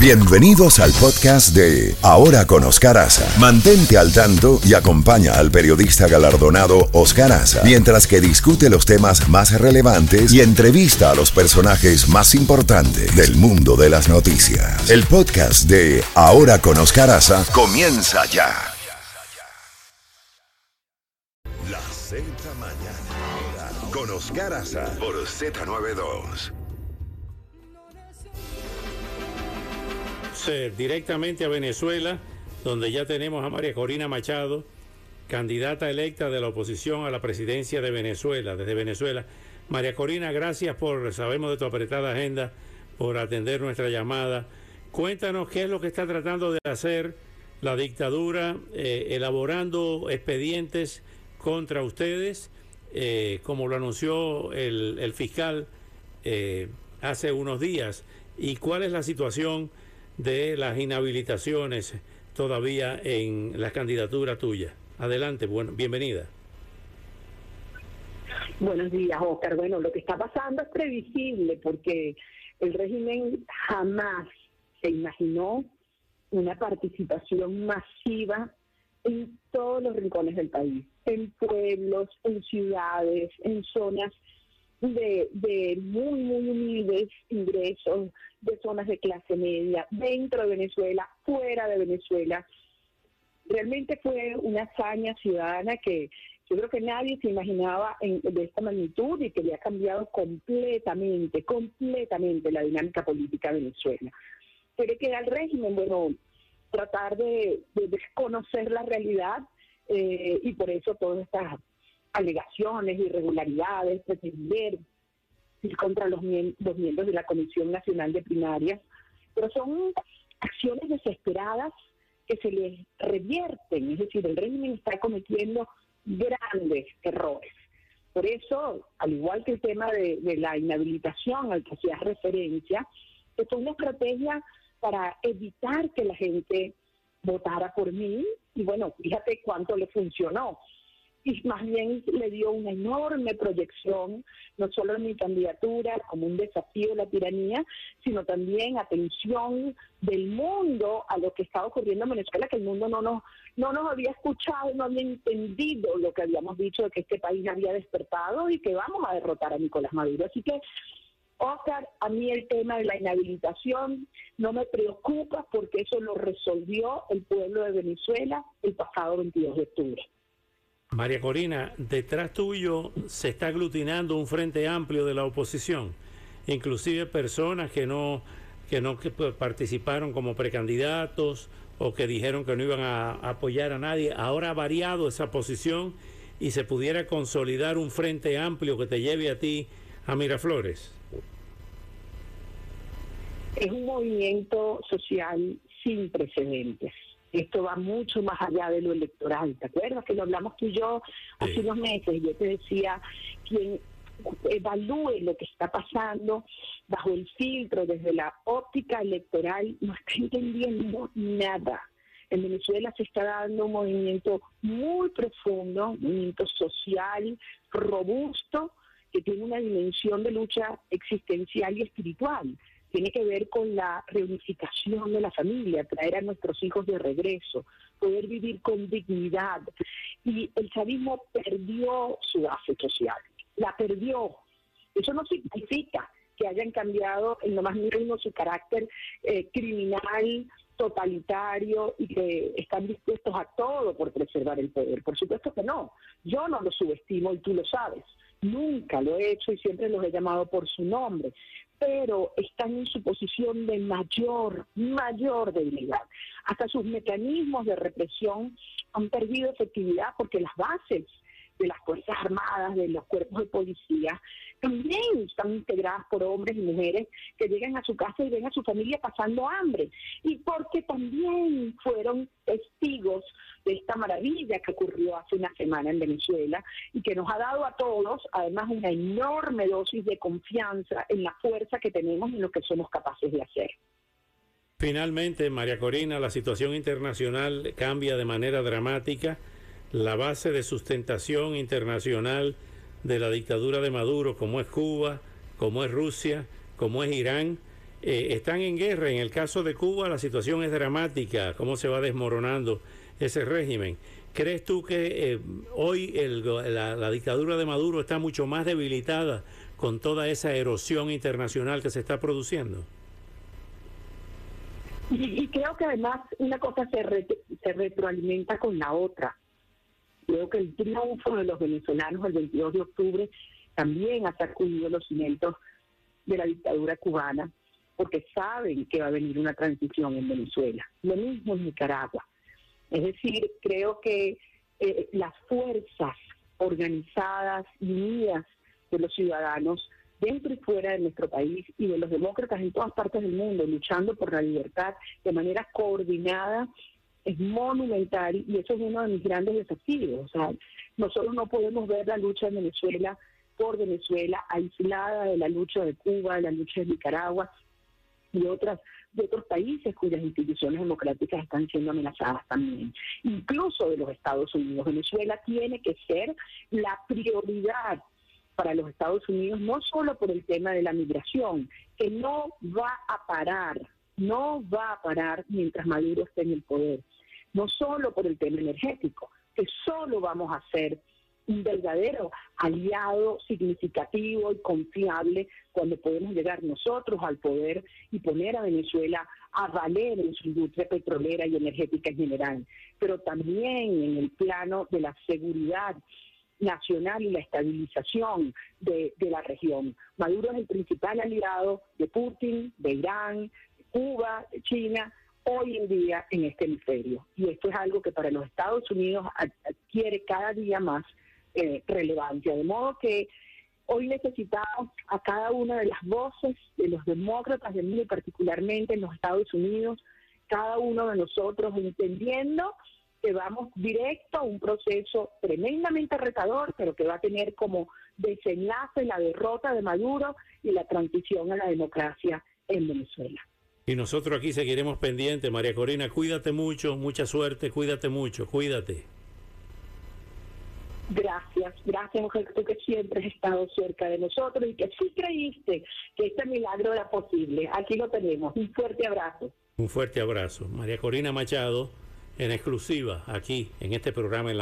Bienvenidos al podcast de Ahora con Oscar Aza. Mantente al tanto y acompaña al periodista galardonado Oscar Aza mientras que discute los temas más relevantes y entrevista a los personajes más importantes del mundo de las noticias. El podcast de Ahora con Oscar Aza comienza ya. La Mañana con Oscar Aza por Z92. Eh, directamente a Venezuela, donde ya tenemos a María Corina Machado, candidata electa de la oposición a la presidencia de Venezuela, desde Venezuela. María Corina, gracias por, sabemos de tu apretada agenda, por atender nuestra llamada. Cuéntanos qué es lo que está tratando de hacer la dictadura, eh, elaborando expedientes contra ustedes, eh, como lo anunció el, fiscal hace unos días, y cuál es la situación de las inhabilitaciones todavía en la candidatura tuya. Adelante, bueno, bienvenida. Buenos días, Oscar. Bueno, lo que está pasando es previsible porque el régimen jamás se imaginó una participación masiva en todos los rincones del país, en pueblos, en ciudades, en zonas de, de muy, muy humildes ingresos, de zonas de clase media, dentro de Venezuela, fuera de Venezuela. Realmente fue una hazaña ciudadana que yo creo que nadie se imaginaba de esta magnitud y que había cambiado completamente, completamente la dinámica política de Venezuela. Pero que al régimen, bueno, tratar de, desconocer la realidad eh, y por eso todas estas alegaciones, irregularidades, pretender ir contra los, miembros de la Comisión Nacional de Primarias, pero son acciones desesperadas que se les revierten, es decir, el régimen está cometiendo grandes errores. Por eso, al igual que el tema de, la inhabilitación al que hacías referencia, esto es una estrategia para evitar que la gente votara por mí y bueno, fíjate cuánto le funcionó y más bien le dio una enorme proyección, no solo en mi candidatura como un desafío a la tiranía, sino también atención del mundo a lo que estaba ocurriendo en Venezuela, que el mundo no nos, no nos había escuchado, no había entendido lo que habíamos dicho de que este país había despertado y que vamos a derrotar a Nicolás Maduro. Así que Oscar, a mí el tema de la inhabilitación no me preocupa porque eso lo resolvió el pueblo de Venezuela el pasado 22 de octubre. María Corina, detrás tuyo se está aglutinando un frente amplio de la oposición, inclusive personas que no que no participaron como precandidatos o que dijeron que no iban a apoyar a nadie. Ahora ha variado esa posición y se pudiera consolidar un frente amplio que te lleve a ti a Miraflores. Es un movimiento social sin precedentes esto va mucho más allá de lo electoral. ¿Te acuerdas que lo hablamos tú y yo hace unos meses? Y yo te decía, quien evalúe lo que está pasando bajo el filtro desde la óptica electoral no está entendiendo nada. En Venezuela se está dando un movimiento muy profundo, un movimiento social robusto que tiene una dimensión de lucha existencial y espiritual tiene que ver con la reunificación de la familia, traer a nuestros hijos de regreso, poder vivir con dignidad. Y el chavismo perdió su base social, la perdió. Eso no significa que hayan cambiado en lo más mínimo su carácter eh, criminal, totalitario y que están dispuestos a todo por preservar el poder. Por supuesto que no. Yo no lo subestimo y tú lo sabes. Nunca lo he hecho y siempre los he llamado por su nombre pero están en su posición de mayor, mayor debilidad. Hasta sus mecanismos de represión han perdido efectividad porque las bases de las Fuerzas Armadas, de los cuerpos de policía, también están integradas por hombres y mujeres que llegan a su casa y ven a su familia pasando hambre. Y porque también fueron testigos de esta maravilla que ocurrió hace una semana en Venezuela y que nos ha dado a todos, además, una enorme dosis de confianza en la fuerza que tenemos y en lo que somos capaces de hacer. Finalmente, María Corina, la situación internacional cambia de manera dramática la base de sustentación internacional de la dictadura de Maduro, como es Cuba, como es Rusia, como es Irán, eh, están en guerra. En el caso de Cuba la situación es dramática, cómo se va desmoronando ese régimen. ¿Crees tú que eh, hoy la, dictadura de Maduro está mucho más debilitada con toda esa erosión internacional que se está produciendo? Y, creo que además una cosa se, se retroalimenta con la otra. Creo que el triunfo de los venezolanos el 22 de octubre también ha sacudido los cimientos de la dictadura cubana, porque saben que va a venir una transición en Venezuela. Lo mismo en Nicaragua. Es decir, creo que eh, las fuerzas organizadas unidas de los ciudadanos dentro y fuera de nuestro país y de los demócratas en todas partes del mundo luchando por la libertad de manera coordinada es monumental y eso es uno de mis grandes desafíos. O sea, nosotros no podemos ver la lucha en Venezuela por Venezuela aislada de la lucha de Cuba, de la lucha de Nicaragua y otras de otros países cuyas instituciones democráticas están siendo amenazadas también, incluso de los Estados Unidos. Venezuela tiene que ser la prioridad para los Estados Unidos, no solo por el tema de la migración, que no va a parar, no va a parar mientras Maduro esté en el poder, no solo por el tema energético, que solo vamos a ser un verdadero aliado significativo y confiable cuando podemos llegar nosotros al poder y poner a Venezuela a valer en su industria petrolera y energética en general, pero también en el plano de la seguridad nacional y la estabilización de, la región. Maduro es el principal aliado de Putin, de Irán, de Cuba, de China, hoy en día en este hemisferio. Y esto es algo que para los Estados Unidos adquiere cada día más eh, relevancia. De modo que hoy necesitamos a cada una de las voces de los demócratas del mundo, particularmente en los Estados Unidos, cada uno de nosotros entendiendo que vamos directo a un proceso tremendamente retador, pero que va a tener como desenlace la derrota de Maduro y la transición a la democracia en Venezuela. Y nosotros aquí seguiremos pendientes, María Corina, cuídate mucho, mucha suerte, cuídate mucho, cuídate. Gracias, gracias mujer, tú que siempre has estado cerca de nosotros y que sí creíste que este milagro era posible. Aquí lo tenemos. Un fuerte abrazo. Un fuerte abrazo. María Corina Machado en exclusiva aquí en este programa en la